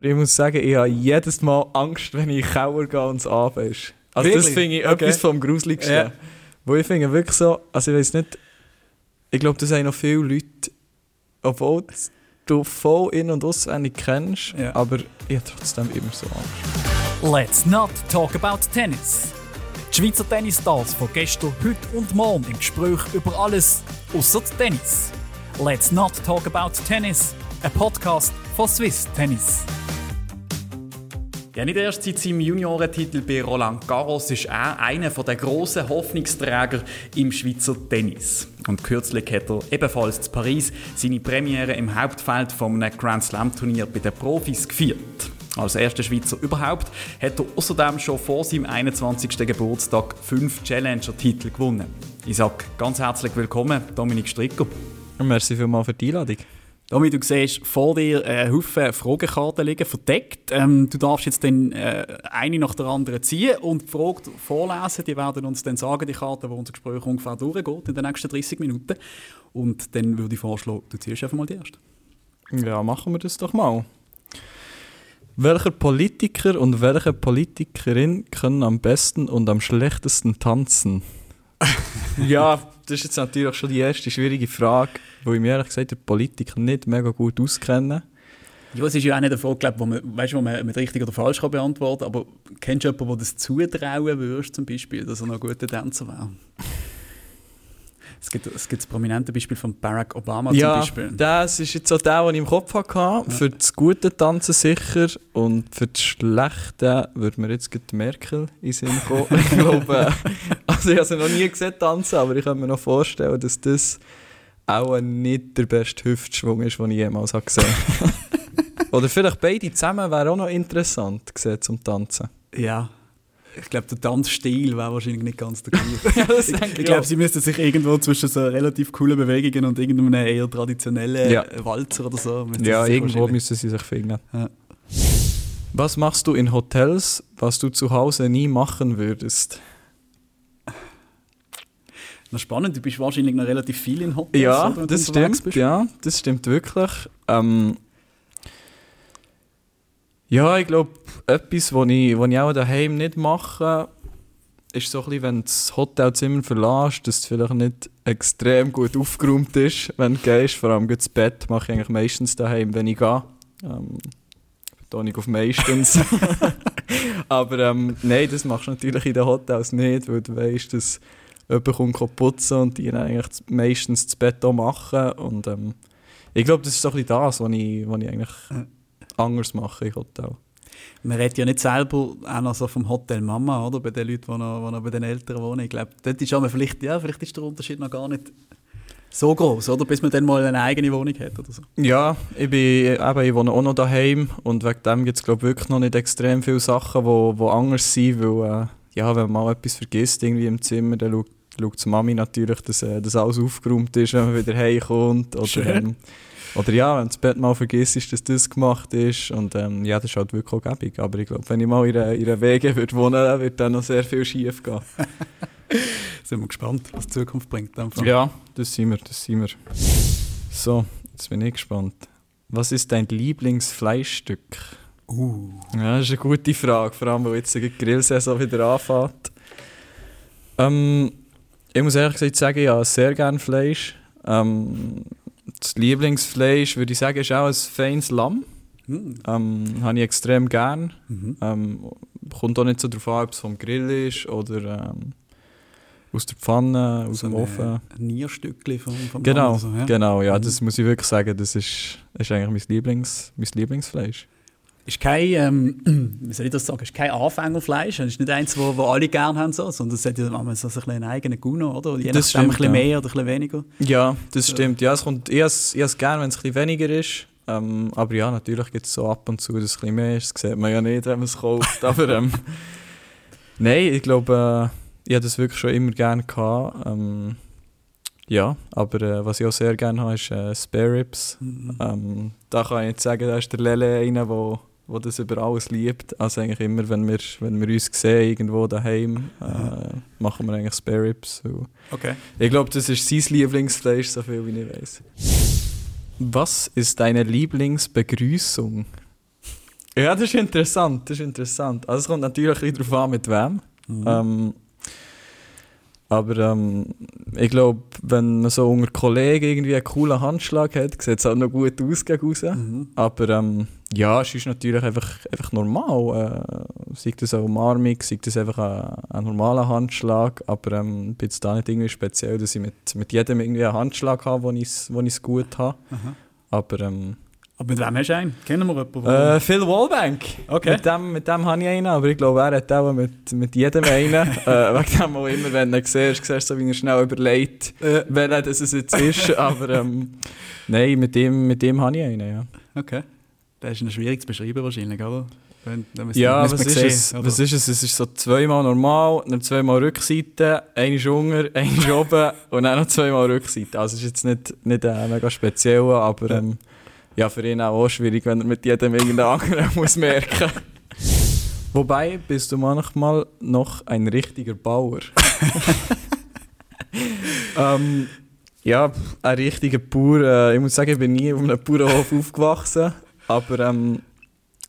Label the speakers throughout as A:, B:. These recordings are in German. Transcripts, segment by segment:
A: Ich muss sagen, ich habe jedes Mal Angst, wenn ich in den Keller gehe und es Abend ist. Also das
B: Wirklich?
A: finde ich
B: Okay.
A: etwas vom Gruseligsten.
B: Ja.
A: Wo ich finde wirklich so, also ich weiß nicht, ich glaube, das haben noch viele Leute, obwohl du voll in- und auswendig kennst,
B: Ja.
A: aber ich habe trotzdem immer so Angst.
C: Let's not talk about tennis. Die Schweizer Tennisstars von gestern, heute und morgen im Gespräch über alles außer Tennis. Let's not talk about tennis. Ein Podcast von Swiss Tennis.
B: Ja, nicht erst seit seinem Juniorentitel bei Roland Garros ist er einer der grossen Hoffnungsträger im Schweizer Tennis. Und kürzlich hat er ebenfalls zu Paris seine Premiere im Hauptfeld vom Grand Slam Turnier bei den Profis gefeiert. Als erster Schweizer überhaupt hat er außerdem schon vor seinem 21. Geburtstag fünf Challenger-Titel gewonnen. Ich sage ganz herzlich willkommen, Dominik Stricker.
A: Und merci vielmals für die Einladung.
B: Domi, du siehst vor dir einen Haufen Fragenkarten liegen, verdeckt. Ähm, du darfst jetzt dann äh, eine nach der anderen ziehen und die Frage vorlesen. Die werden uns dann sagen, die Karte, wo unser Gespräch ungefähr durchgeht in den nächsten 30 Minuten. Und dann würde ich vorschlagen, du ziehst einfach mal die erste.
A: Ja, machen wir das doch mal. Welcher Politiker und welche Politikerin können am besten und am schlechtesten tanzen? ja, das ist jetzt natürlich schon die erste schwierige Frage, wo ich mir ehrlich gesagt der Politiker nicht mega gut auskenne.
B: Ja, es ist ja auch nicht Frage, glaub, wo man, weißt, wo man mit richtig oder falsch kann beantworten kann, aber kennst du jemanden, der das zutrauen würdest, zum Beispiel, dass er noch ein guter Tänzer wäre? Es gibt, es gibt das prominente Beispiel von Barack Obama zum
A: ja,
B: Beispiel.
A: das ist jetzt so der, den ich im Kopf hatte. Für das gute Tanzen sicher und für das schlechte würde mir jetzt gerade Merkel in den Sinn kommen. ich glaube, also ich habe sie noch nie gesehen tanzen, aber ich kann mir noch vorstellen, dass das auch nicht der beste Hüftschwung ist, den ich jemals habe gesehen habe. Oder vielleicht beide zusammen wäre auch noch interessant gesehen zum Tanzen.
B: Ja. Ich glaube, der Tanzstil wäre wahrscheinlich nicht ganz der gleiche.
A: Ja,
B: ich ich glaube, sie müssten sich irgendwo zwischen so relativ coolen Bewegungen und irgendeinem eher traditionellen
A: Ja.
B: Walzer oder so.
A: Ja, irgendwo müssen sie sich finden.
B: Ja.
A: Was machst du in Hotels, was du zu Hause nie machen würdest?
B: Na, spannend, du bist wahrscheinlich noch relativ viel in Hotels.
A: Ja,
B: oder,
A: das stimmt.
B: bist.
A: Ja, das stimmt wirklich. Ähm, ja, ich glaube, etwas, was ich, was ich auch daheim nicht mache, ist so ein bisschen, wenn du das Hotelzimmer verlässt, dass es vielleicht nicht extrem gut aufgeräumt ist, wenn du gehst. Vor allem das Bett mache ich eigentlich meistens daheim, wenn ich gehe. Ähm, Betonung auf meistens. Aber ähm, nein, das machst du natürlich in den Hotels nicht, weil du weißt, dass jemand kommt putzen und die eigentlich meistens das Bett auch machen. Und ähm, ich glaube, das ist so ein bisschen das, was ich, was ich eigentlich anders mache im Hotel.
B: Man redet ja nicht selber auch noch so vom Hotel Mama, oder? Bei den Leuten, die noch, die noch bei den Eltern wohnen. Ich glaube, dort ist aber vielleicht, ja, vielleicht ist der Unterschied noch gar nicht so groß, oder? Bis man dann mal eine eigene Wohnung hat oder so.
A: Ja, ich, bin, eben, ich wohne auch noch daheim und wegen dem gibt es glaube wirklich noch nicht extrem viele Sachen, die wo, wo anders sind, weil äh, ja, wenn man mal etwas vergisst irgendwie im Zimmer, dann schaut, schaut die Mami natürlich, dass, äh, dass alles aufgeräumt ist, wenn man wieder heimkommt. Oder, ähm, oder ja, wenn das Bett mal vergisst, dass das gemacht ist. Und ähm, ja, das ist halt wirklich auch gäbig. Aber ich glaube, wenn ich mal in einer, in einer Wege würde wohnen würde, wird dann noch sehr viel schief gehen.
B: Sind wir gespannt, was die Zukunft bringt.
A: Ja, das sind wir, das sind wir. So, jetzt bin ich gespannt. Was ist dein Lieblingsfleischstück?
B: Uh.
A: Ja, das ist eine gute Frage, vor allem, weil jetzt die Grillsaison wieder anfängt. Ähm, ich muss ehrlich gesagt sagen, ja, sehr gerne Fleisch. Ähm, das Lieblingsfleisch, würde ich sagen, ist auch ein feines Lamm.
B: Hm.
A: Ähm, habe ich extrem gern.
B: Mhm.
A: Ähm, kommt auch nicht so darauf an, ob es vom Grill ist oder ähm, aus der Pfanne, aus
B: So
A: dem
B: ein
A: Ofen.
B: Nierstückchen vom, vom
A: Genau,
B: Lamm oder so, ja.
A: genau, ja,
B: Mhm.
A: das muss ich wirklich sagen, das ist, ist eigentlich mein, Lieblings, mein Lieblingsfleisch.
B: Ist kein, ähm, wie soll ich das sagen, ist kein Anfängerfleisch. Es ist nicht eins, wo alle gerne haben, so, sondern es hat ja manchmal so einen eigenen Guno, oder? Je
A: Das
B: nachdem ein
A: stimmt,
B: bisschen
A: ja.
B: mehr oder ein bisschen weniger.
A: Ja, das
B: Ja.
A: stimmt. Ja, es kommt, ich habe es gerne, wenn es ein bisschen weniger ist. Ähm, aber ja, natürlich gibt es so ab und zu, dass es ein bisschen mehr ist. Das sieht man ja nicht, wenn man es kauft. aber ähm, nein, ich glaube, äh, ich habe das wirklich schon immer gerne gehabt. Ähm, ja, aber äh, was ich auch sehr gerne habe, ist äh, Spare Ribs.
B: Mhm.
A: Ähm, da kann ich nicht sagen, da ist der Lele einer, der wo das über alles liebt. Also eigentlich immer, wenn wir, wenn wir uns sehen, irgendwo daheim, äh, machen wir eigentlich Spare Ribs.
B: Okay.
A: ich glaube, das ist sein Lieblingsfleisch, so viel wie ich weiß. Was ist deine Lieblingsbegrüßung? Ja, das ist interessant, das ist interessant. Also es kommt natürlich ein darauf an, mit wem.
B: Mhm.
A: Ähm, aber ähm, ich glaube, wenn man so unter Kollegen irgendwie einen coolen Handschlag hat, sieht es auch noch gut aus gegen raus.
B: Mhm.
A: Aber ähm, ja, es ist natürlich einfach, einfach normal. Äh, sei das eine Umarmung, sei das einfach ein, ein normaler Handschlag. Aber ähm, ich bin jetzt da nicht irgendwie speziell, dass ich mit, mit jedem irgendwie einen Handschlag habe, wo ich es wo ich's gut habe.
B: Aha.
A: Aber ähm,
B: Aber mit wem hast du einen? Kennen wir jemanden?
A: äh, Phil Wallbank.
B: Okay.
A: Mit dem, mit dem habe ich einen, aber ich glaube, er hat auch mit, mit jedem einen. äh, wegen dem auch immer, wenn du ihn siehst, siehst du so, wie er schnell überlegt,
B: Äh,
A: welcher das es jetzt ist. aber ähm, nein, mit dem, mit dem habe ich einen, ja.
B: okay. Das ist noch schwierig zu beschreiben wahrscheinlich, oder? Wenn, müsste-
A: Ja, was ist,
B: sehen,
A: es?
B: oder?
A: was ist es? Es ist so zweimal normal, dann zweimal Rückseite, eine unter, eine oben und dann noch zweimal Rückseite. Also es ist jetzt nicht, nicht äh, mega speziell, aber ähm, ja, für ihn auch, auch schwierig, wenn er mit jedem irgendeinen anderen muss merken Wobei, bist du manchmal noch ein richtiger Bauer? ähm, ja, ein richtiger Bauer. Äh, ich muss sagen, ich bin nie auf einem Bauernhof aufgewachsen. Aber ähm,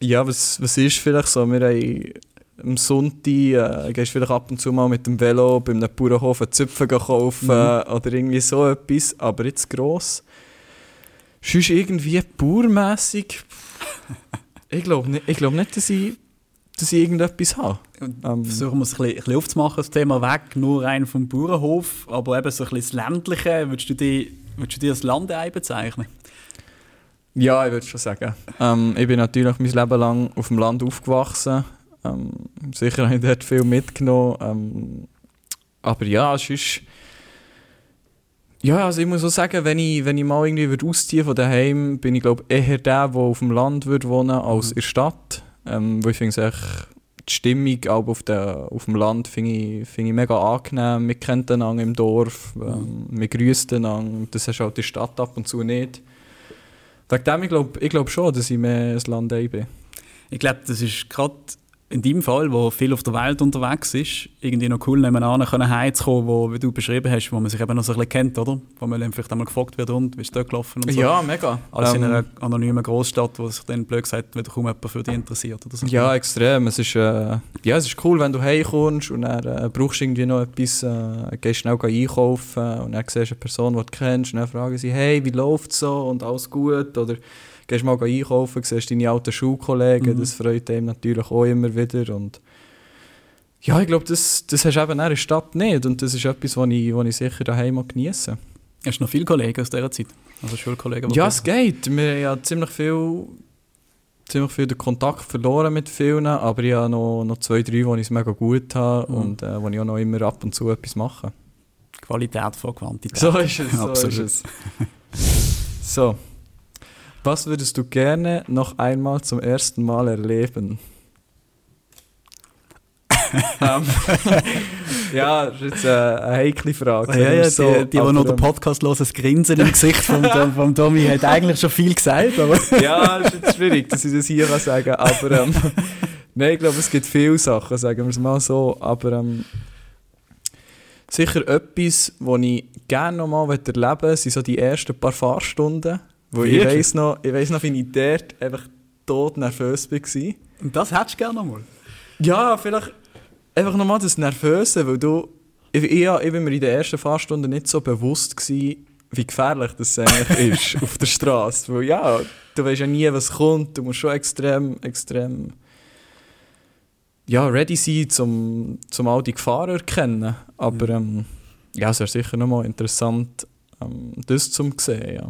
A: ja, was, was ist vielleicht so? Wir haben am Sonntag äh, gehst vielleicht ab und zu mal mit dem Velo bei einem Bauernhof einen Züpfen kaufen
B: Mhm.
A: oder irgendwie so etwas. Aber jetzt gross. Sonst irgendwie bauermässig. ich glaube nicht, ich glaub nicht, dass ich, dass ich irgendetwas habe. Ähm,
B: Versuchen wir es ein bisschen, ein bisschen aufzumachen, das Thema weg, nur rein vom Bauernhof, aber eben so ein bisschen das Ländliche. Würdest du dir, würdest du dir das Landei bezeichnen?
A: Ja, ich würde schon sagen. Ähm, ich bin natürlich mein Leben lang auf dem Land aufgewachsen. Ähm, sicher habe ich dort viel mitgenommen. Ähm, aber ja, es ist. Ja, also ich muss auch sagen, wenn ich, wenn ich mal irgendwie würde ausziehen von daheim, bin ich glaube eher der, der auf dem Land würde wohnen als
B: Mhm.
A: in der Stadt. Ähm, wo ich finde die Stimmung auch auf, der, auf dem Land finde ich, finde ich mega angenehm. Man kennt einander im Dorf, ähm, man grüßt einander. Das hast du halt in der Stadt ab und zu nicht. Wegen dem, ich glaube ich glaub schon, dass ich mehr ein Land bin.
B: Ich glaube, das ist gerade in deinem Fall, wo viel auf der Welt unterwegs ist, irgendwie noch cool nebenan können heimzukommen, wo, wie du beschrieben hast, wo man sich eben noch so ein bisschen kennt, oder? Wo man dann vielleicht einmal gefragt wird, und, wie ist dort gelaufen und so.
A: Ja, mega.
B: Als in
A: Ähm,
B: einer anonymen Großstadt, wo sich dann blöd gesagt wieder kaum jemand für dich interessiert oder so.
A: Ja, extrem. Es ist, äh, ja, es ist cool, wenn du heimkommst und dann äh, brauchst irgendwie noch etwas, äh, gehst schnell einkaufen und dann siehst du eine Person, die du kennst und dann fragen sie, hey, wie läuft es so und alles gut? Oder gehst mal einkaufen, siehst deine alten Schulkollegen,
B: Mhm.
A: das freut einem natürlich auch immer wieder und ja, ich glaube, das, das hast du eben in der Stadt nicht und das ist etwas, was ich, was ich sicher daheim genieße.
B: Hast du noch viele Kollegen aus dieser Zeit? Also Schulkollegen?
A: Ja, es geht. Wir haben ja ziemlich viel, ziemlich viel den Kontakt verloren mit vielen, aber ich habe noch, noch zwei, drei, die ich es mega gut habe
B: Mhm.
A: und äh, wo ich auch noch immer ab und zu etwas mache.
B: Qualität vor Quantität.
A: So ist es, so
B: Absolut.
A: ist es. So. Was würdest du gerne noch einmal zum ersten Mal erleben? ähm, ja, das ist jetzt äh, eine heikle Frage.
B: Ja, ja,
A: sagen wir
B: die, die, noch den
A: ähm,
B: Podcast hören, das Grinsen im Gesicht vom, vom Tommy hat eigentlich schon viel gesagt, aber...
A: ja, das ist jetzt schwierig, dass ich das hier kann sagen kann. Aber ähm, nein, ich glaube, es gibt viele Sachen, sagen wir es mal so. Aber ähm, sicher etwas, was ich gerne noch mal erleben möchte, sind so die ersten paar Fahrstunden. Wo ich weiss noch, ich weiss noch, wie ich dort einfach tot nervös war.
B: Und das hättest du gerne noch mal.
A: Ja, vielleicht einfach nochmal das Nervöse, weil du. Ich, ich, ich bin mir in der ersten Fahrstunde nicht so bewusst gewesen, wie gefährlich das eigentlich ist auf der Straße. Weil ja, du weißt ja nie, was kommt. Du musst schon extrem, extrem ja, ready sein, um zum all die Gefahren erkennen. Aber ähm, ja, es wäre sicher nochmal interessant, ähm, das zu sehen. Ja.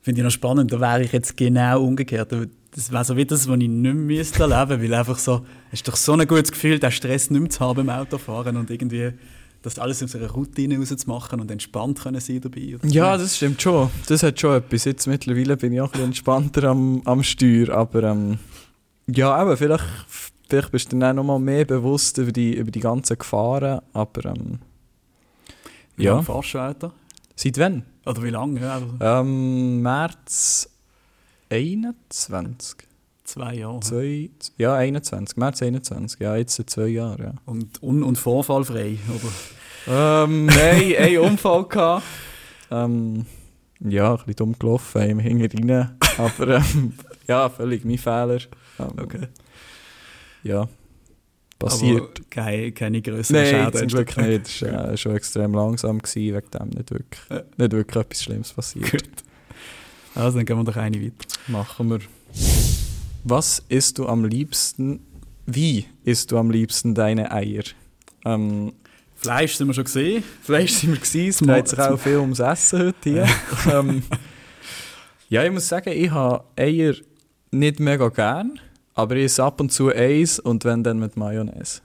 B: Finde ich noch spannend, da wäre ich jetzt genau umgekehrt. Das wäre so wie das, was ich nicht mehr müsste erleben weil einfach so, es ist doch so ein gutes Gefühl, den Stress nicht mehr zu haben beim Autofahren und irgendwie das alles aus einer Routine rauszumachen und entspannt können sein dabei. oder?
A: Ja, das stimmt schon. Das hat schon etwas. Jetzt mittlerweile bin ich auch ein bisschen entspannter am, am Steuer, aber ähm, ja, aber vielleicht, vielleicht bist du dann auch noch mal mehr bewusst über die, über die ganzen Gefahren, aber ähm, ja.
B: lange fahrst du Alter?
A: Seit wann?
B: Oder wie lange? Ja, also
A: Ähm, März 21.
B: zwei Jahre.
A: Zwei, ja, 21. März 21. Ja, jetzt seit zwei Jahren, ja.
B: Und, un und vorfallfrei, oder?
A: Ähm, nein, einen Unfall gehabt. Ähm, ja, ein bisschen dumm gelaufen, im Hinger rein. Aber ähm, ja, völlig mein Fehler. Ähm,
B: Okay.
A: Ja, passiert.
B: Aber keine, keine größeren
A: Nein,
B: Schäden. gehabt.
A: nicht. Es war äh, schon extrem langsam, gewesen, wegen dem nicht wirklich,
B: Ja.
A: nicht wirklich etwas Schlimmes passiert.
B: Gut. Also, dann gehen wir doch eine weiter.
A: Machen wir. Was isst du am liebsten? Wie isst du am liebsten deine Eier? Ähm,
B: Fleisch sind wir schon gesehen.
A: Fleisch sind wir gewesen, es dreht sich auch viel ums Essen heute hier. ähm, ja, ich muss sagen, ich habe Eier nicht mega gern, aber ich esse ab und zu eins und wenn dann mit Mayonnaise.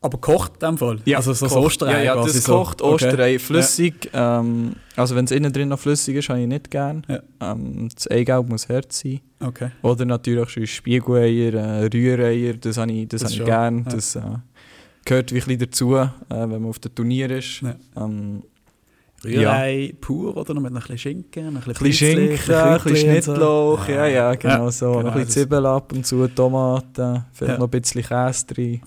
B: Aber kocht in dem Fall? also so das
A: kocht.
B: Osterei
A: Ja, ja das
B: so.
A: kocht
B: Okay.
A: Osterei. Flüssig, ähm, also wenn es innen drin noch flüssig ist, habe ich nicht gern.
B: Ja.
A: Ähm, das Eigelb muss hart sein.
B: Okay.
A: Oder natürlich Spiegeleier, äh, Rühreier, das habe ich, das
B: Das
A: habe ich gern.
B: ja.
A: Das äh, gehört wie ein bisschen dazu, äh, wenn man auf dem Turnier ist.
B: Ja.
A: Ähm,
B: Rührei pur oder noch mit ein bisschen Schinken, ein
A: ein
B: bisschen
A: bisschen Schinken, ein bisschen. Schnittlauch, ja, ja, genau
B: Ja,
A: so.
B: genau,
A: ein bisschen Zwiebeln ab und zu, Tomaten, vielleicht
B: Ja.
A: noch ein bisschen Käse drin.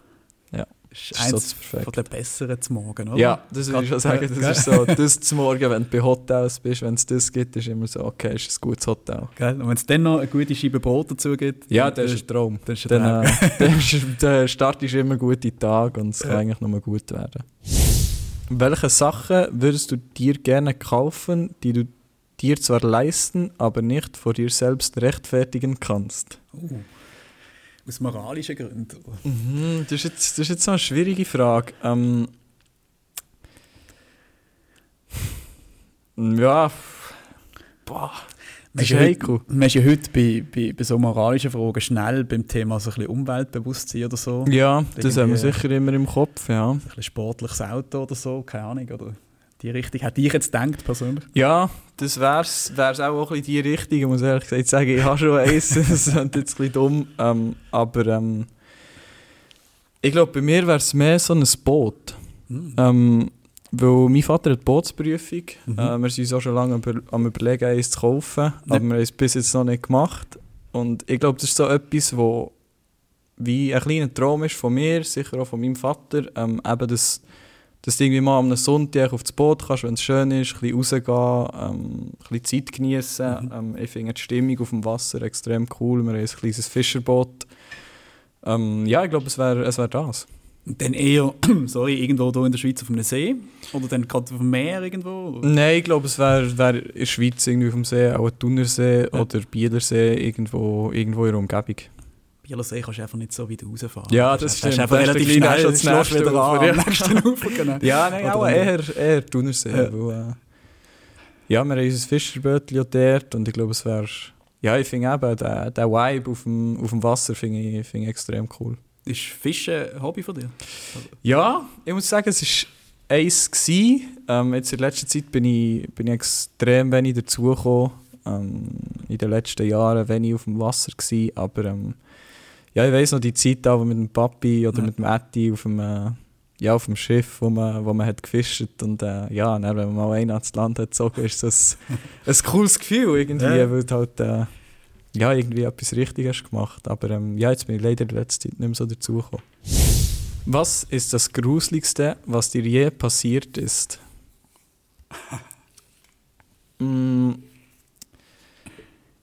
B: Das
A: Das
B: ist
A: ist so
B: eins
A: das
B: von den besseren zum Morgen, oder?
A: Ja, das würde ich schon sagen.
B: Ja,
A: Das ist so, das zum Morgen, wenn du bei Hotels bist, wenn es das gibt, ist immer so, okay, ist ein gutes Hotel.
B: Gell? Und wenn es dann noch eine gute Scheibe Brot dazu gibt,
A: Ja,
B: dann
A: das ist ein Traum.
B: das ist ein
A: Dann,
B: Traum.
A: äh, dann, ist, dann startest du immer gute Tage und es kann
B: Ja.
A: eigentlich nur gut werden. Welche Sachen würdest du dir gerne kaufen, die du dir zwar leisten, aber nicht vor dir selbst rechtfertigen kannst?
B: Uh, aus moralischen Gründen.
A: Mhm, das, ist jetzt, das ist jetzt eine schwierige Frage. Ähm, ja, boah, das ist
B: ja
A: heikel.
B: heute, man ist ja heute bei, bei, bei so moralischen Fragen schnell beim Thema so ein bisschen Umweltbewusstsein oder so.
A: Ja, das haben wir
B: Irgendwie-
A: sicher immer im Kopf, ja.
B: Ein bisschen sportliches Auto oder so, keine Ahnung. Oder die Richtung hätte ich jetzt gedacht, persönlich.
A: Ja, das wär's, wär's auch ein bisschen die Richtung. Ich muss ehrlich gesagt sagen, ich habe schon eins, das ist jetzt ein bisschen dumm. Ähm, aber ähm, ich glaube, bei mir wäre es mehr so ein Boot.
B: Hm.
A: Ähm, weil mein Vater hat Bootsprüfung.
B: Mhm.
A: Äh, wir sind uns auch schon lange über, am überlegen, eins zu kaufen. Aber wir haben es bis jetzt noch nicht gemacht. Und ich glaube, das ist so etwas, wo wie ein kleiner Traum ist von mir, sicher auch von meinem Vater. Ähm, eben, dass, dass du irgendwie mal am Sonntag auf das Boot kannst, wenn es schön ist, ein bisschen rausgehen, ähm, ein bisschen Zeit genießen.
B: Mhm.
A: Ähm, ich finde die Stimmung auf dem Wasser extrem cool. Wir haben ein kleines Fischerboot. Ähm, ja, ich glaube, es wäre es wär das.
B: Und dann eher, sorry, irgendwo hier in der Schweiz auf einem See? Oder dann gerade auf dem Meer irgendwo?
A: Nein, ich glaube, es wäre wär in der Schweiz irgendwie auf dem See, auch ein Thunersee
B: Ja.
A: oder Bielersee, irgendwo, irgendwo in der Umgebung.
B: Bielersee kannst du einfach nicht so weit rausfahren.
A: Ja,
B: Das
A: das
B: ist einfach relativ schnell,
A: schon das
B: wieder
A: nächste
B: an,
A: Ufer, ja.
B: am nächsten Ufer, genau.
A: Ja, nein, auch eher, eher Thunersee.
B: Ja.
A: Weil, äh, ja, wir haben unser Fischerbötchen dort und ich glaube, es wäre... Ja, ich finde eben, der, der Vibe auf dem, auf dem Wasser finde ich, finde ich extrem cool.
B: Ist Fischen ein Hobby von dir?
A: Ja, ich muss sagen, es war eins. Gewesen. Ähm, jetzt in letzter Zeit bin ich, bin ich extrem wenig dazugekommen. Ähm, in den letzten Jahren wenig auf dem Wasser gewesen, aber ähm, ja, ich weiss noch die Zeit, auch mit dem Papi oder
B: Ja.
A: mit dem Etti auf dem, äh, ja, auf dem Schiff, wo man, wo man hat gefischt und äh, ja, dann, wenn man mal einen ans Land hat gezogen, ist das ein cooles Gefühl irgendwie,
B: Ja.
A: weil halt äh, ja, irgendwie etwas Richtiges gemacht aber ähm, ja, jetzt bin ich leider in letzter Zeit nicht mehr so dazugekommen. Was ist das Gruseligste, was dir je passiert ist? mm,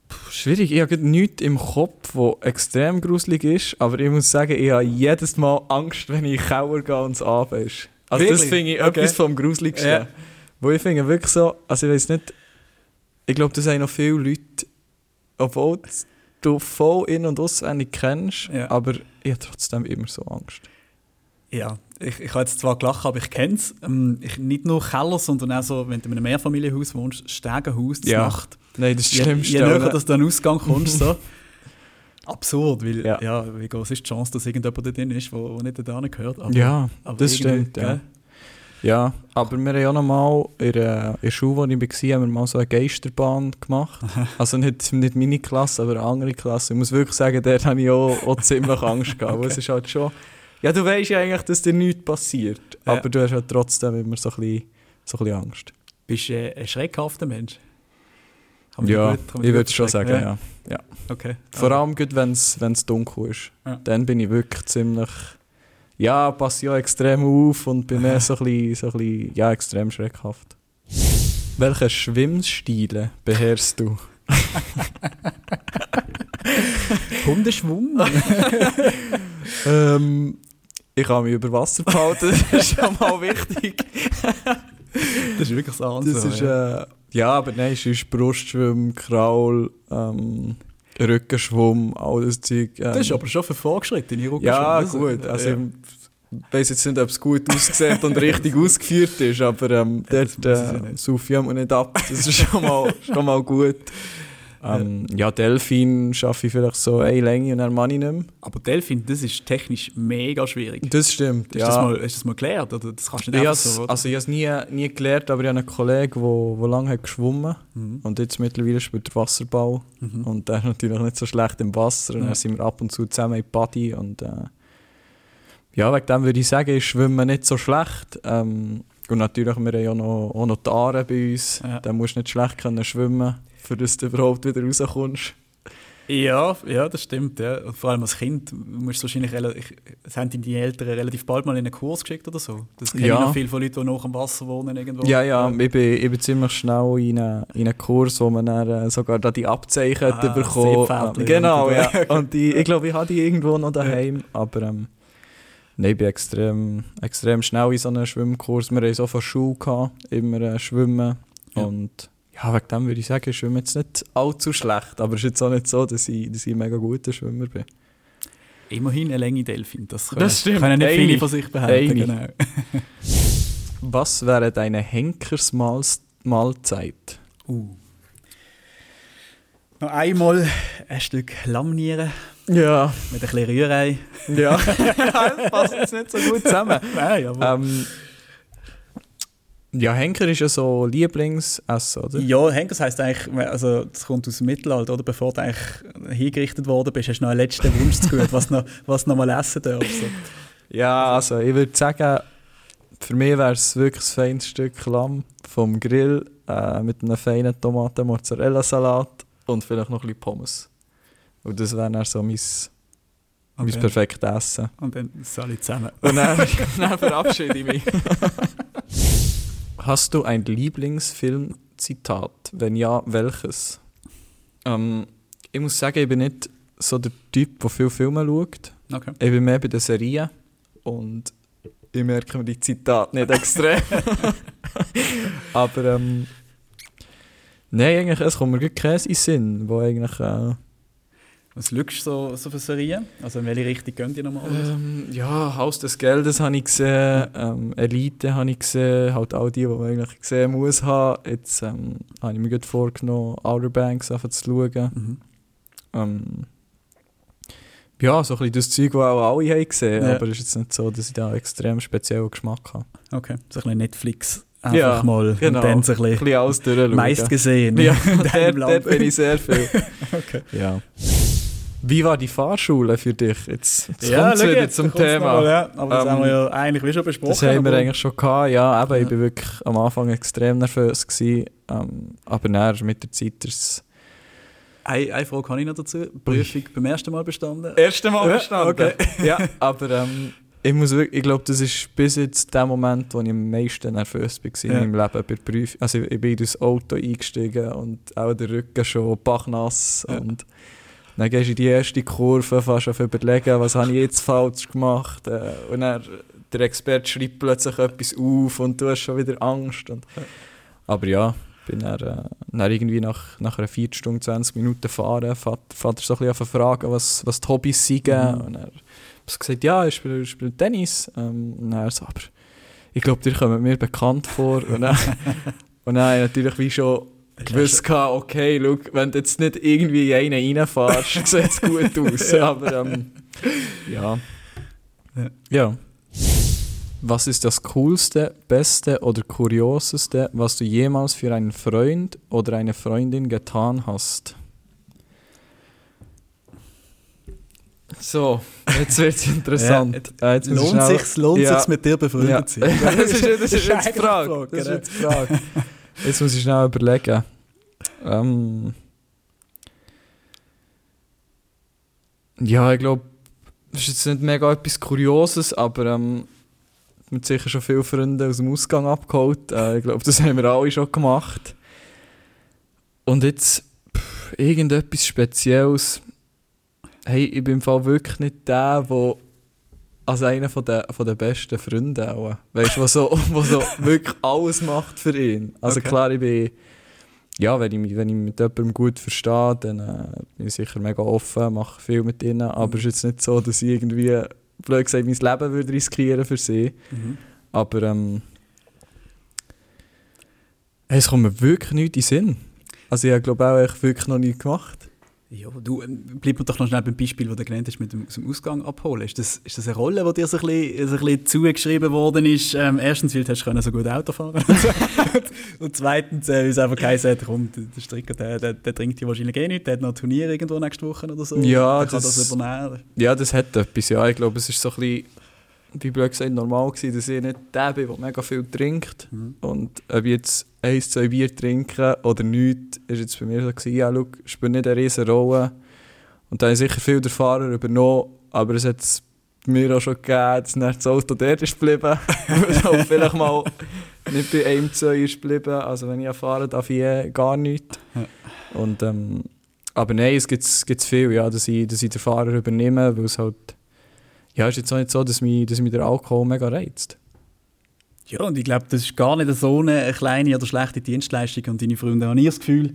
A: puh, schwierig, ich habe nichts im Kopf, wo extrem gruselig ist, aber ich muss sagen, ich habe jedes Mal Angst, wenn ich Keller gehe und es Abend ist. Also das
B: Wirklich?
A: finde ich
B: Okay.
A: etwas vom Gruseligsten.
B: Ja.
A: Wo ich finde wirklich so, also ich weiß nicht, ich glaube, das haben noch viele Leute, obwohl du voll in- und auswendig kennst,
B: Ja.
A: aber ich habe trotzdem immer so Angst.
B: Ja, ich, ich habe jetzt zwar gelacht, aber ich kenne es. Ähm, ich, nicht nur Keller, sondern auch so, wenn du in einem Mehrfamilienhaus wohnst, Stegenhaus, die
A: Ja.
B: Nacht.
A: Nein, das ist das
B: Je,
A: Schlimmste.
B: je näher
A: oder?
B: dass du an den Ausgang kommst, so. Absurd, weil,
A: Ja.
B: ja. wie groß ist die Chance, dass irgendjemand da drin ist, der nicht da gehört? Aber,
A: ja,
B: aber
A: das stimmt, ja. Ja, aber wir haben ja noch mal in der, Schule, wo ich war, haben wir mal so eine Geisterbahn gemacht. also nicht, nicht meine Klasse, aber eine andere Klasse. Ich muss wirklich sagen, dort habe ich auch, auch ziemlich Angst gehabt. weil Es ist halt schon... Ja, du weißt ja eigentlich, dass dir nichts passiert.
B: Ja.
A: Aber du hast halt trotzdem immer so ein bisschen, so ein bisschen Angst.
B: Bist du äh, ein schreckhafter Mensch?
A: Ja,
B: gut-
A: ich
B: gut
A: würde schon sagen,
B: sagen,
A: ja.
B: Okay.
A: Vor allem, wenn es dunkel ist.
B: Ja.
A: Dann bin ich wirklich ziemlich... Ja, passe ja extrem auf und bin mehr so ein bisschen, so ein bisschen ja, extrem schreckhaft. Welche Schwimmstile beherrschst du?
B: Hundeschwung?
A: ähm, ich kann mich über Wasser behalten, das ist schon mal wichtig.
B: Das ist wirklich das Ansatz.
A: Das ist, äh, ja, aber nein, es ist Brustschwimm, Kraul, ähm, Rückenschwumm, all das Zeug. Ähm,
B: das ist aber schon für Fortgeschrittene Rückenschwung.
A: Ja, gut. Also,
B: ja.
A: Ich weiß jetzt nicht, ob es gut aussieht und richtig ausgeführt ist, aber ähm,
B: Ja,
A: dort äh,
B: nicht.
A: saufe ich immer nicht ab. Das ist schon mal, schon mal gut. Ähm, ja, Delfin schaffe ich vielleicht so eine Länge und dann mache ich nicht mehr.
B: Aber Delfin, das ist technisch mega schwierig.
A: Das stimmt,
B: Hast,
A: ja.
B: du das mal, hast das mal gelernt? Oder das kannst du nicht
A: ich
B: so, oder?
A: also ich habe es nie, nie gelernt, aber ich habe einen Kollegen, der, der lange hat geschwommen
B: Mhm.
A: und jetzt mittlerweile spielt er Wasserball
B: Mhm.
A: und der ist natürlich nicht so schlecht im Wasser und
B: Ja.
A: dann sind wir ab und zu zusammen in Buddy und äh, ja, wegen dem würde ich sagen, ist Schwimmen nicht so schlecht ähm, und natürlich, wir haben ja noch, auch noch die Aare bei uns,
B: Ja.
A: da musst du nicht schlecht können schwimmen, für dass du überhaupt wieder rauskommst.
B: Ja, ja, das stimmt. Ja. Und vor allem als Kind musst wahrscheinlich es haben deine Eltern relativ bald mal in einen Kurs geschickt oder so. Das kenne
A: Ja.
B: ich noch viel von Leuten, die nach dem Wasser wohnen irgendwo.
A: Ja, ja, ich bin, ich bin ziemlich schnell in einen, in einen Kurs, wo man dann, äh, sogar da die Abzeichen
B: Ah, Seepferdchen
A: Genau,
B: und-
A: ja. Und die, ich glaube, ich habe die irgendwo noch daheim. Aber ähm, nein, ich bin extrem, extrem schnell in so einem Schwimmkurs. Wir haben so von Schule gehabt, immer äh, schwimmen.
B: Ja.
A: Und ja, wegen dem würde ich sagen, ich schwimme jetzt nicht allzu schlecht. Aber es ist jetzt auch nicht so, dass ich, dass ich ein mega guter Schwimmer bin.
B: Immerhin eine Länge Delfin. Das können,
A: Das stimmt.
B: können nicht
A: Eine.
B: viele von sich behaupten.
A: Eine.
B: Genau.
A: Was wäre deine Henkersmahlzeit?
B: Uh. Noch einmal ein Stück Lammnieren
A: Ja.
B: mit ein bisschen Rührei.
A: Ja, das passt jetzt nicht so gut zusammen.
B: Nein, aber...
A: Ähm, ja, Henker ist ja so Lieblingsessen, oder?
B: Ja, Henkers heisst eigentlich, also das kommt aus dem Mittelalter, oder? Bevor du eigentlich hingerichtet worden bist, hast du noch einen letzten Wunsch zu gut, was du noch, was noch mal essen darfst. So.
A: Ja, also ich würde sagen, für mich wäre es wirklich das feines Stück Lamm vom Grill äh, mit einem feinen Tomaten-Mozzarella-Salat und vielleicht noch ein bisschen Pommes. Und das wäre dann so mein, mein perfektes Essen.
B: und dann alle zusammen.
A: Und dann, dann verabschiede ich mich. Hast du ein Lieblingsfilmzitat? Wenn ja, welches? Ähm, ich muss sagen, ich bin nicht so der Typ, der viele Filme schaut.
B: Okay.
A: Ich bin mehr bei den Serien und ich merke mir die Zitate nicht extrem. Aber ähm, nein, eigentlich, es kommt mir gut keins in den Sinn, wo eigentlich... Äh,
B: Was schaust du so, so für Serien? Also in welche Richtung gehen die nochmal?
A: Ähm, ja, Haus des Geldes habe ich gesehen, ähm, Elite habe ich gesehen, halt all die, die man eigentlich gesehen muss haben. Jetzt ähm, habe ich mir gut vorgenommen, Outer Banks einfach zu schauen.
B: Mhm.
A: Ähm, ja, so ein bisschen das Zeug, das auch alle haben gesehen
B: Ja.
A: aber es ist jetzt nicht so, dass ich da einen extrem speziellen Geschmack habe.
B: Okay, so ein bisschen Netflix. Einfach
A: Ja,
B: mal
A: genau.
B: und dann so ein
A: Ein
B: bisschen
A: bisschen alles durchschauen.
B: meist gesehen.
A: Ja, dort, dort bin ich sehr viel.
B: Okay.
A: Ja. Wie war die Fahrschule für dich? Jetzt, jetzt
B: Ja,
A: kommt's
B: schau
A: wieder
B: jetzt,
A: zum Thema.
B: mal, ja. Aber das
A: Ähm,
B: haben wir ja eigentlich schon besprochen.
A: Das haben wir
B: aber-
A: eigentlich schon gehabt, ja. Eben,
B: Ja.
A: Ich war wirklich am Anfang extrem nervös. Gewesen, ähm, aber dann mit der Zeit ist
B: Eine, eine Frage habe ich noch dazu. Prüfung beim ersten Mal bestanden?
A: erste Mal
B: Ja,
A: verstanden.
B: okay.
A: ja, aber ähm, ich, muss wirklich, ich glaube, das ist bis jetzt der Moment, wo ich am meisten nervös war in
B: Ja.
A: meinem Leben bei der Prüfung. Also ich, ich bin in das Auto eingestiegen und auch der Rücken schon bachnass.
B: Ja.
A: Und dann gehst du in die erste Kurve, fast auf überlegen, was habe ich jetzt falsch gemacht. Äh, und dann der Experte schreibt plötzlich etwas auf und du hast schon wieder Angst. Und, aber ja, bin dann, äh, dann irgendwie nach, nach einer Viertelstunde, 20 Minuten fahren, fährt, fährt er so ein bisschen fragen, was, was die Hobbys sind.
B: Mhm.
A: Und er hat gesagt, ja, ich spiele, ich spiele Tennis. Ähm, er so, aber ich glaube, dir kommen mir bekannt vor. Und dann, und dann habe ich natürlich wie schon gewusst, gehabt, okay, schau, wenn du jetzt nicht irgendwie in einen reinfährst, sieht es gut aus. Aber ähm. Ja.
B: ja.
A: Was ist das Coolste, Beste oder Kurioseste, was du jemals für einen Freund oder eine Freundin getan hast? So, jetzt wird es interessant.
B: Ja, jetzt
A: Äh, jetzt
B: Lohnt sich's, lohnt
A: Ja.
B: sich's mit dir befreundet
A: Ja.
B: zu sein?
A: das ist, das ist jetzt die Frage. Das ist jetzt die Frage. Jetzt muss ich schnell überlegen. Ähm, ja, ich glaube, das ist jetzt nicht mega etwas Kurioses, aber ähm, mit sicher schon viele Freunde aus dem Ausgang abgeholt. Äh, ich glaube, das haben wir alle schon gemacht. Und jetzt pff, irgendetwas Spezielles. Hey, ich bin im Fall wirklich nicht der, der als einer von der, von der besten Freunde auch. Weißt du, der so, wo so wirklich alles macht für ihn. Also
D: Okay.
A: klar, ich bin. Ja, wenn ich, mich- wenn ich mit jemandem gut verstehe, dann äh, bin ich sicher mega offen, mache viel mit ihnen. Aber es ist jetzt nicht so, dass ich irgendwie, blöd gesagt, mein Leben würde riskieren für sie.
D: Mhm.
A: Aber ähm, es kommt mir wirklich nicht in den Sinn. Also ich habe glaube auch echt wirklich noch nie gemacht.
B: Ja, du, ähm, bleib mir doch noch schnell beim Beispiel, das du genannt hast, mit dem, dem Ausgang abholen. Ist das, ist das eine Rolle, die dir so ein bisschen, so ein bisschen zugeschrieben worden ist? Ähm, erstens, weil du hast können so gut Auto fahren Und zweitens, äh, weil es einfach hat, komm, der Stricker, der, der, der trinkt hier wahrscheinlich eh nicht, der hat noch ein Turnier irgendwo nächste Woche oder so.
A: Ja, das-
B: das übernehmen.
A: Ja, das hat etwas, ja. Ich glaube, es ist so ein bisschen, wie blöd gesagt, normal gewesen, dass ich nicht der bin, der mega viel trinkt.
B: Mhm.
A: Und ob ich jetzt eins, zwei Bier trinke oder nichts, ist jetzt bei mir so gewesen, ja, schau, spielt nicht eine riesen Rolle. Und da habe ich sicher viel der Fahrer übernommen, aber es hat es mir auch schon gegeben, dass das Auto dort ist geblieben. vielleicht mal nicht bei einem, zwei ist geblieben. Also wenn ich fahre, darf ich eh gar nichts. Und, ähm, aber nein, es gibt es viel, ja, dass, ich, dass ich den Fahrer übernehme, weil es halt... Ja, es ist jetzt auch nicht so, dass mich, dass mich der Alkohol mega reizt.
B: Ja, und ich glaube, das ist gar nicht so eine kleine oder schlechte Dienstleistung und deine Freunde haben nie das Gefühl.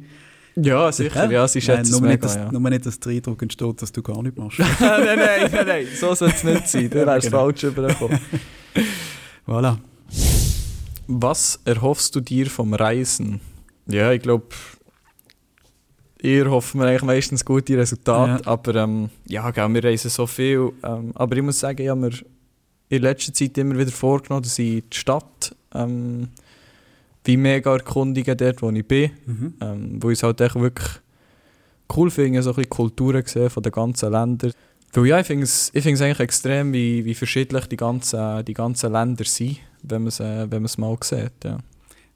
A: Ja, sicher, ja, sie schätzen es
B: nur,
A: mega,
B: nicht,
A: ja.
B: nur nicht, dass der Eindruck entsteht, dass du gar nichts machst.
A: nein, nein, nein, nein, so soll es nicht sein. Du wärst
B: Genau.
A: falsch übergekommen.
B: voilà.
A: Was erhoffst du dir vom Reisen? Ja, ich glaube, ihr hofft mir eigentlich meistens gute Resultate,
B: Ja.
A: aber ähm, ja, gell, wir reisen so viel. Ähm, aber ich muss sagen, ich habe mir in letzter Zeit immer wieder vorgenommen, dass ich die Stadt ähm, wie mega erkundige, dort wo ich bin.
B: Mhm.
A: Ähm, wo ich es halt echt wirklich cool finde, so ein bisschen Kulturen gesehen von den ganzen Ländern. Weil ja, ich finde es, ich eigentlich extrem, wie, wie verschiedentlich die ganzen, die ganzen Länder sind, wenn man es äh, wenn mal sieht. Ja.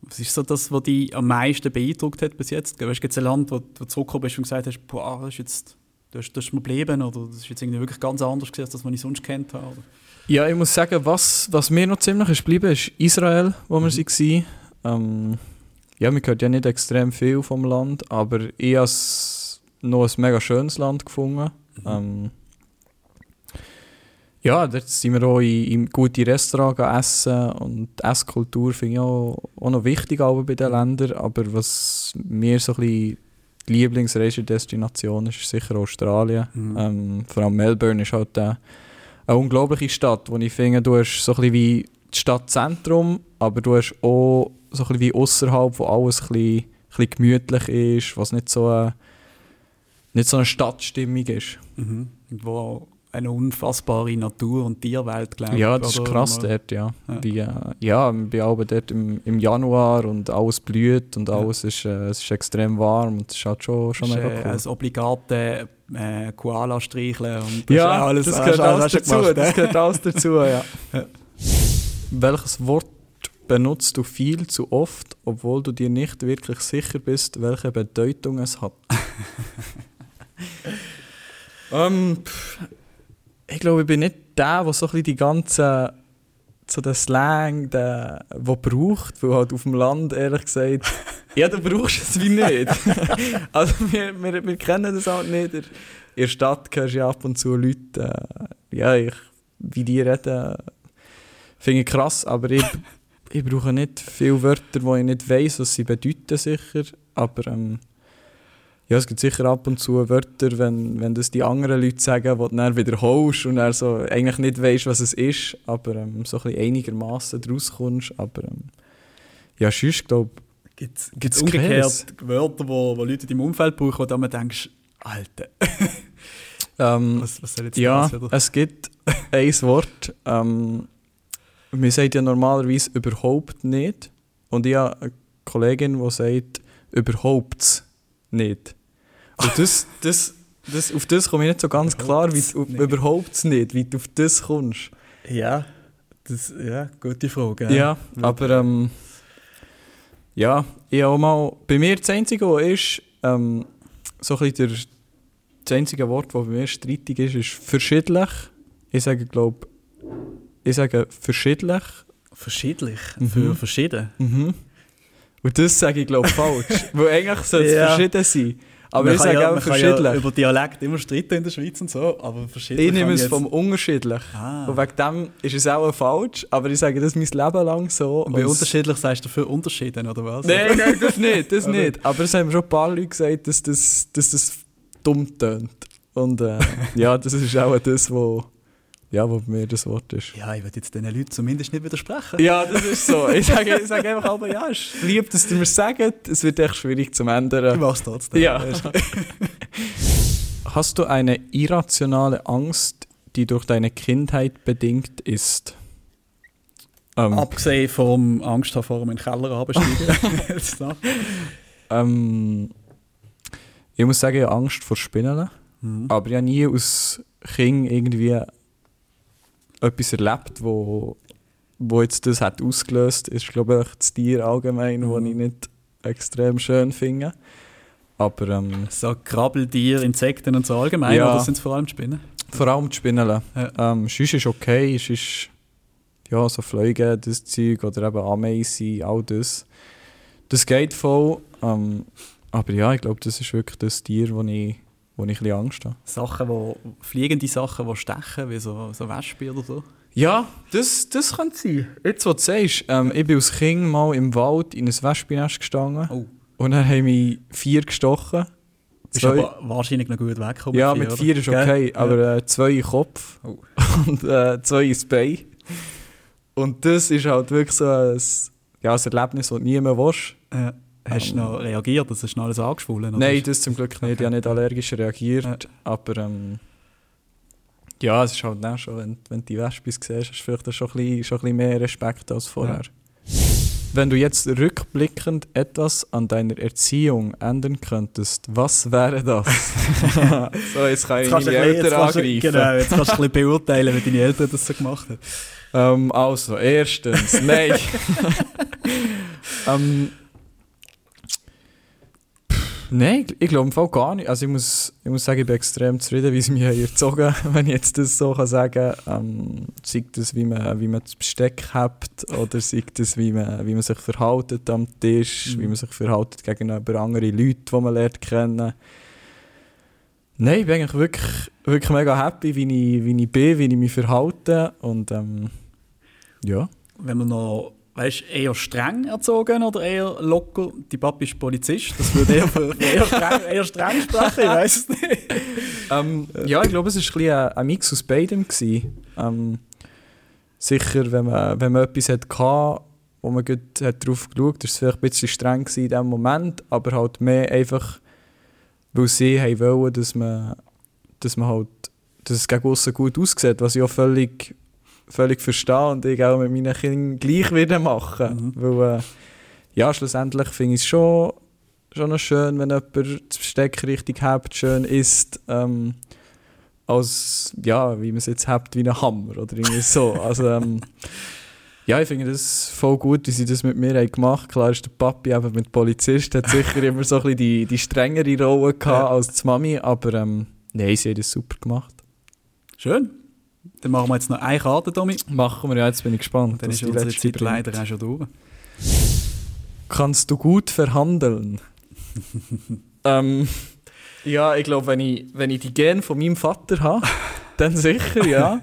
B: Was ist so das, was dich am meisten beeindruckt hat bis jetzt? Weißt gibt es ein Land, wo du zurückgekommen bist und gesagt hast, boah, das ist jetzt, das das ist mir geblieben oder das ist jetzt irgendwie wirklich ganz anders gewesen, als das, was ich sonst kennt habe? Oder?
A: ja, ich muss sagen, was, was mir noch ziemlich ist geblieben, ist Israel, wo wir waren. Ähm, ja, man hört ja nicht extrem viel vom Land, aber ich habe noch ein mega schönes Land gefunden. Ähm, ja, dort sind wir auch in, in gute Restaurants essen und die Esskultur finde ich auch, auch noch wichtig auch bei den Ländern, aber was mir so ein bisschen die Lieblingsreisedestination ist, ist sicher Australien.
B: Mhm.
A: Ähm, vor allem Melbourne ist halt äh, eine unglaubliche Stadt, wo ich finde, du hast so ein bisschen wie das Stadtzentrum, aber du hast auch so ein bisschen wie außerhalb, wo alles ein bisschen, ein bisschen gemütlich ist, was nicht so eine, nicht so eine Stadtstimmung ist.
B: Mhm. Wo eine unfassbare Natur- und Tierwelt, glaube ich.
A: Ja, das ist
B: oder?
A: krass
B: Mal-
A: dort, ja.
B: Ja.
A: Wie, äh, ja, wir bin dort im, im Januar und alles blüht und
B: Ja.
A: alles ist, äh, es ist extrem warm und es ist halt schon, schon
B: ist,
A: mega
B: äh,
A: cool.
B: Das obligate äh, Koala streicheln und das
A: Ja,
B: alles,
A: das gehört alles
B: du
A: dazu.
B: gemacht,
A: das
B: äh?
A: gehört alles dazu, ja.
B: Ja.
A: Welches Wort benutzt du viel zu oft, obwohl du dir nicht wirklich sicher bist, welche Bedeutung es hat? ähm, pff, ich glaube, ich bin nicht der, der so ein bisschen die ganze so den Slang, den, der braucht, weil halt auf dem Land, ehrlich gesagt, ja, du brauchst es wie nicht. also wir, wir, wir kennen das halt nicht. In der Stadt hörst du ja ab und zu Leute, äh, ja, ich, wie die reden, finde ich krass, aber ich, ich brauche nicht viele Wörter, wo ich nicht weiss, was sie bedeuten, sicher. Aber ähm, ja, es gibt sicher ab und zu Wörter, wenn, wenn das die anderen Leute sagen, die du dann wiederholst und dann so eigentlich nicht weißt, was es ist, aber ähm, so ein bisschen einigermaßen draus kommst. Aber ähm, ja, sonst glaube
B: Gibt es umgekehrt? Wörter, wo, wo Leute in deinem Umfeld brauchen, wo du dann denkst, Alter,
A: ähm,
B: was, was soll jetzt
A: Ja,
B: das wieder?
A: es gibt ein Wort. Ähm, man sagt ja normalerweise überhaupt nicht. Und ich habe eine Kollegin, die sagt überhaupt nicht. Und das, das, das, auf das komme ich nicht so ganz klar, wie du überhaupt nicht, wie du auf das kommst.
B: Ja, das, ja, gute Frage.
A: Ja, aber ähm, ja, ich auch mal, bei mir das Einzige, was ist, ähm, so ein der, das einzige Wort, das bei mir streitig ist, ist verschiedentlich. Ich sage, glaube ich sage verschiedentlich.
B: Verschiedlich,
A: Mhm.
B: für verschieden.
A: Mhm. Und das sage ich, glaube ich, falsch. Weil eigentlich soll es
B: Ja.
A: verschieden sein. Aber
B: Man
A: ich sage
B: ja,
A: auch verschiedentlich.
B: Ja über Dialekt immer streiten in der Schweiz und so, aber verschiedentlich.
A: Ich nehme es vom unterschiedlich.
B: Ah.
A: Und wegen dem ist es auch falsch, aber ich sage das mein Leben lang so.
B: Und
A: es-
B: unterschiedlich sagst du für Unterschiede, oder was?
A: Nein, nein, das nicht, das
B: Aber-
A: nicht. Aber es haben schon ein paar Leute gesagt, dass das, dass das dumm tönt. Und äh, ja, das ist auch das, wo, ja, wo mir das Wort ist.
B: Ja, ich würde jetzt diesen Leuten zumindest nicht widersprechen.
A: Ja, das ist so. Ich sage, ich sage einfach aber, ja, es ist lieb, dass ihr mir sagt, es wird echt schwierig zum
B: Ich
A: ändern.
B: mach's trotzdem.
A: Ja. Hast du eine irrationale Angst, die durch deine Kindheit bedingt ist? Ähm,
B: Abgesehen vom Angst vor dem in den Keller noch.
A: ähm, ich muss sagen, ich habe Angst vor Spinnen.
B: Mhm.
A: Aber ich habe nie als Kind irgendwie etwas erlebt, wo, wo jetzt das hat ausgelöst hat. ist, glaube ich, das Tier allgemein, das
B: Mhm.
A: ich nicht extrem schön finde. Aber ähm,
B: So Krabbeltiere, Insekten und so allgemein,
A: Ja.
B: oder sind es vor allem die Spinnen?
A: vor allem die Spinnen.
B: Ja.
A: Ähm, sonst ist okay, es ist ja, so Fliegen, das Zeug oder eben Ameisen, all das. Das geht voll. Ähm, aber ja, ich glaube, das ist wirklich das Tier, wo ich, wo ich ein bisschen Angst habe.
B: Sachen, wo, fliegende Sachen, die stechen, wie so, so Wespen oder so.
A: Ja, das, das könnte sein. Jetzt, was du sagst, ähm, ich bin als Kind mal im Wald in ein Wespennest gestanden
B: Oh.
A: und dann haben mich vier gestochen.
B: Bist
A: Zwei,
B: aber wahrscheinlich noch gut weggekommen.
A: ja, mit vier ist
B: Gell?
A: okay,
B: Ja.
A: aber äh, zwei den Kopf
B: Oh.
A: und äh, zwei ins Bein. Und das ist halt wirklich so ein, ja, ein Erlebnis, das du nie mehr willst.
B: Ja. Hast du noch reagiert? Das ist noch alles angeschwollen?
A: Nein, das zum Glück nicht. Ich
B: Okay.
A: habe nicht allergisch reagiert.
B: Ja.
A: Aber ähm, ja, es ist halt dann schon, wenn, wenn du die Wespis siehst, hast du vielleicht schon ein, bisschen, schon ein bisschen mehr Respekt als vorher. Wenn du jetzt rückblickend etwas an deiner Erziehung ändern könntest, was wäre das? so, jetzt kann ich
B: Jetzt du
A: meine Eltern
B: jetzt du-
A: angreifen.
B: Genau, jetzt kannst du ein bisschen beurteilen, wie deine Eltern das so gemacht haben.
A: Ähm, also, erstens, nein. ähm, nein, ich glaube im Fall gar nicht. Also ich muss, ich muss sagen, ich bin extrem zufrieden, wie sie mich haben erzogen wenn ich jetzt das so kann sagen kann. Ähm, sei das, wie man, wie man das Besteck hat oder sei das, wie man, wie man sich verhält am Tisch,
B: Mhm.
A: wie man sich verhält gegenüber anderen Leuten, die man lernt kennen. Nein, ich bin eigentlich wirklich, wirklich mega happy, wie ich, wie ich bin, wie ich mich verhalte und ähm, ja.
B: Wenn man noch, weißt eher streng erzogen oder eher locker? Die Papi ist Polizist, das würde eher, für, eher, streng, eher streng sprechen, ich weiß es nicht.
A: Ähm, ja, ich glaube, es war ein, bisschen ein, Mix aus beidem. Ähm, sicher, wenn man, wenn man etwas hatte, wo man gut hat drauf geschaut hat, war es vielleicht ein bisschen streng in dem Moment, aber halt mehr einfach, weil sie wollen, dass man, dass man halt, dass es gegen gut aussieht, was ich auch völlig, völlig verstehe und ich auch mit meinen Kindern gleich wieder machen. Weil, äh, ja, schlussendlich finde ich es schon, schon noch schön, wenn jemand das Besteck richtig hat, schön isst, ähm, als, ja, wie man es jetzt hat, wie ein Hammer oder irgendwie so. Also, ähm, ja, ich finde das voll gut, wie sie das mit mir haben gemacht Klar ist der Papi eben mit Polizist, hat sicher immer so ein bisschen die, die strengere Rolle gehabt
B: Ja.
A: als die Mami, aber ähm, nein, sie hat das super gemacht.
B: Schön. Dann machen wir jetzt noch eine Karte, Tommy.
A: Machen wir ja, jetzt bin ich gespannt.
B: Dann ist
A: die
B: unsere
A: letzte
B: Zeit
A: bringt.
B: leider auch schon durch.
A: Kannst du gut verhandeln? ähm, ja, ich glaube, wenn ich, wenn ich die Gene von meinem Vater habe, dann sicher, ja.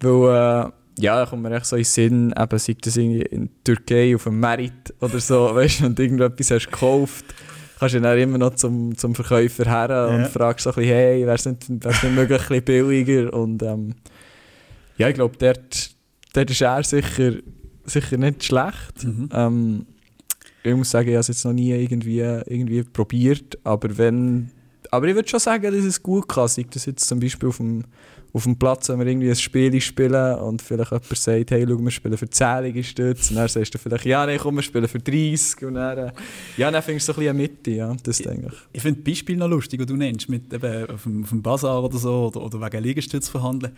A: Weil, äh, ja, da kommt mir echt so in den Sinn, eben, sei das irgendwie in der Türkei auf einem Merit oder so, weißt du, wenn du irgendetwas hast gekauft, kannst du dann immer noch zum, zum Verkäufer her
B: Ja.
A: und fragst so ein bisschen, hey, wäre es nicht, wär's nicht möglich, ein bisschen billiger? Und ähm, ja, ich glaube, dort, dort ist er sicher, sicher nicht schlecht.
B: Mhm.
A: Ähm, ich muss sagen, ich habe es jetzt noch nie irgendwie, irgendwie probiert, aber wenn... Aber ich würde schon sagen, dass es gut kann. Sei das jetzt zum Beispiel auf dem, auf dem Platz, wenn wir irgendwie ein Spiel spielen und vielleicht jemand sagt, hey, schau, wir spielen für 10 Liegestütze. Und dann sagst du vielleicht, ja, nein, komm, wir spielen für 30. Und dann, äh, ja, dann findest du so ein bisschen eine Mitte, ja, das denke ich.
B: Ich finde das Beispiel noch lustig, das du nennst, mit eben auf dem, auf dem Bazar oder so, oder, oder wegen Liegestütz verhandeln.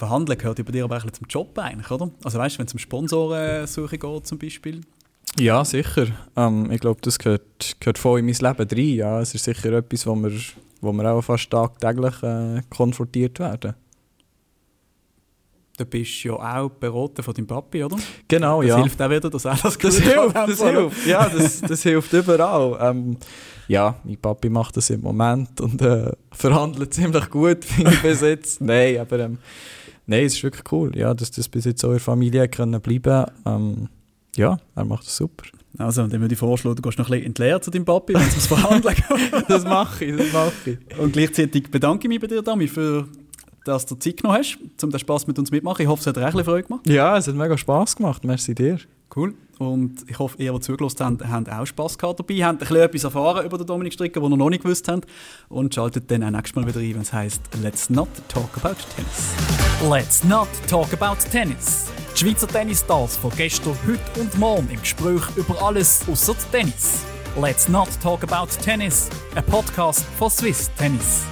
B: Verhandeln gehört bei dir aber eigentlich zum Job eigentlich, oder? Also weißt du, wenn es um Sponsorensuche geht zum Beispiel.
A: Ja, sicher. Ähm, ich glaube, das gehört, gehört voll in mein Leben rein. Ja. Es ist sicher etwas, wo wir, wo wir auch fast tagtäglich äh, konfrontiert werden.
B: Du bist ja auch Berater von deinem Papi, oder?
A: Genau,
B: Das
A: ja.
B: hilft auch wieder, dass er das
A: Das hilft, das hilft. Ja, das, das hilft überall. Ähm, ja, mein Papi macht das im Moment und äh, verhandelt ziemlich gut, finde ich bis jetzt. Nein, aber ähm, nein, es ist wirklich cool, ja, dass das bis jetzt so in der Familie können bleiben ähm, Ja, er macht das super.
B: Also, dann würde ich vorschlagen, du gehst noch ein bisschen entleert zu deinem Papi, wenn es Verhandeln
A: das mache ich, das mache ich.
B: Und gleichzeitig bedanke ich mich bei dir, Dami, für dass du Zeit genommen hast, um den Spass mit uns mitmachen. Ich hoffe, es hat dir ein bisschen Freude gemacht.
A: Ja, es hat mega Spass gemacht. Merci dir.
B: Cool. Und ich hoffe, ihr, die zugelassen habt, habt auch Spass gehabt dabei, habt ein etwas erfahren über den Dominik Stricker, was ihr noch nicht gewusst habt. Und schaltet dann auch nächstes Mal wieder ein, wenn es heisst Let's not talk about tennis.
C: Let's not talk about tennis. Die Schweizer Tennisstars von gestern, heute und morgen im Gespräch über alles außer Tennis. Let's not talk about tennis. Ein Podcast von Swiss Tennis.